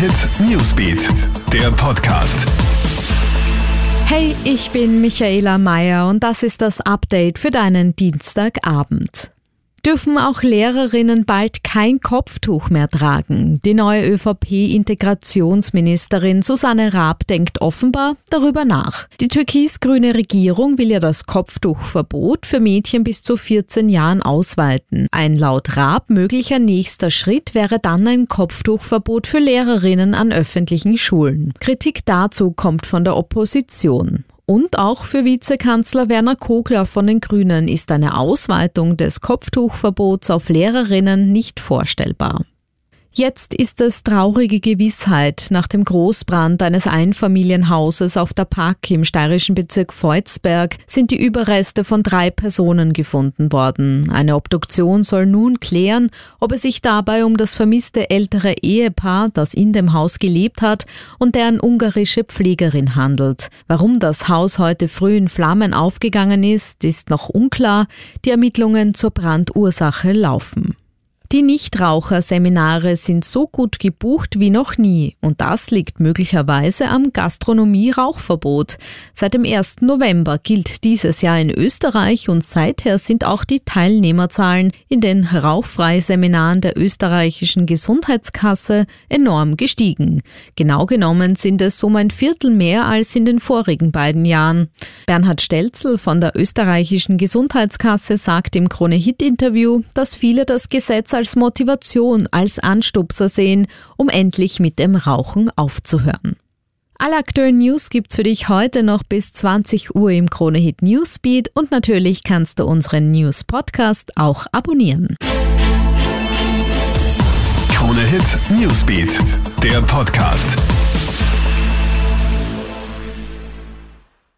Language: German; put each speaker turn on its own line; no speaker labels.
Hit Newsbeat, der Podcast.
Hey, ich bin Michaela Mayer und das ist das Update für deinen Dienstagabend dürfen auch Lehrerinnen bald kein Kopftuch mehr tragen. Die neue ÖVP-Integrationsministerin Susanne Raab denkt offenbar darüber nach. Die türkis-grüne Regierung will ja das Kopftuchverbot für Mädchen bis zu 14 Jahren ausweiten. Ein laut Raab möglicher nächster Schritt wäre dann ein Kopftuchverbot für Lehrerinnen an öffentlichen Schulen. Kritik dazu kommt von der Opposition. Und auch für Vizekanzler Werner Kogler von den Grünen ist eine Ausweitung des Kopftuchverbots auf Lehrerinnen nicht vorstellbar. Jetzt ist es traurige Gewissheit. Nach dem Großbrand eines Einfamilienhauses auf der Park im steirischen Bezirk Volzberg sind die Überreste von drei Personen gefunden worden. Eine Obduktion soll nun klären, ob es sich dabei um das vermisste ältere Ehepaar, das in dem Haus gelebt hat, und deren ungarische Pflegerin handelt. Warum das Haus heute früh in Flammen aufgegangen ist, ist noch unklar. Die Ermittlungen zur Brandursache laufen. Die Nichtraucherseminare sind so gut gebucht wie noch nie und das liegt möglicherweise am Gastronomie-Rauchverbot. Seit dem 1. November gilt dieses Jahr in Österreich und seither sind auch die Teilnehmerzahlen in den Rauchfreiseminaren der österreichischen Gesundheitskasse enorm gestiegen. Genau genommen sind es um ein Viertel mehr als in den vorigen beiden Jahren. Bernhard Stelzel von der österreichischen Gesundheitskasse sagt im Krone-Hit-Interview, dass viele das Gesetz als Motivation, als Anstupser sehen, um endlich mit dem Rauchen aufzuhören. Alle aktuellen News gibt's für dich heute noch bis 20 Uhr im Kronehit Newsbeat und natürlich kannst du unseren News Podcast auch abonnieren.
Kronehit Newsbeat, der Podcast.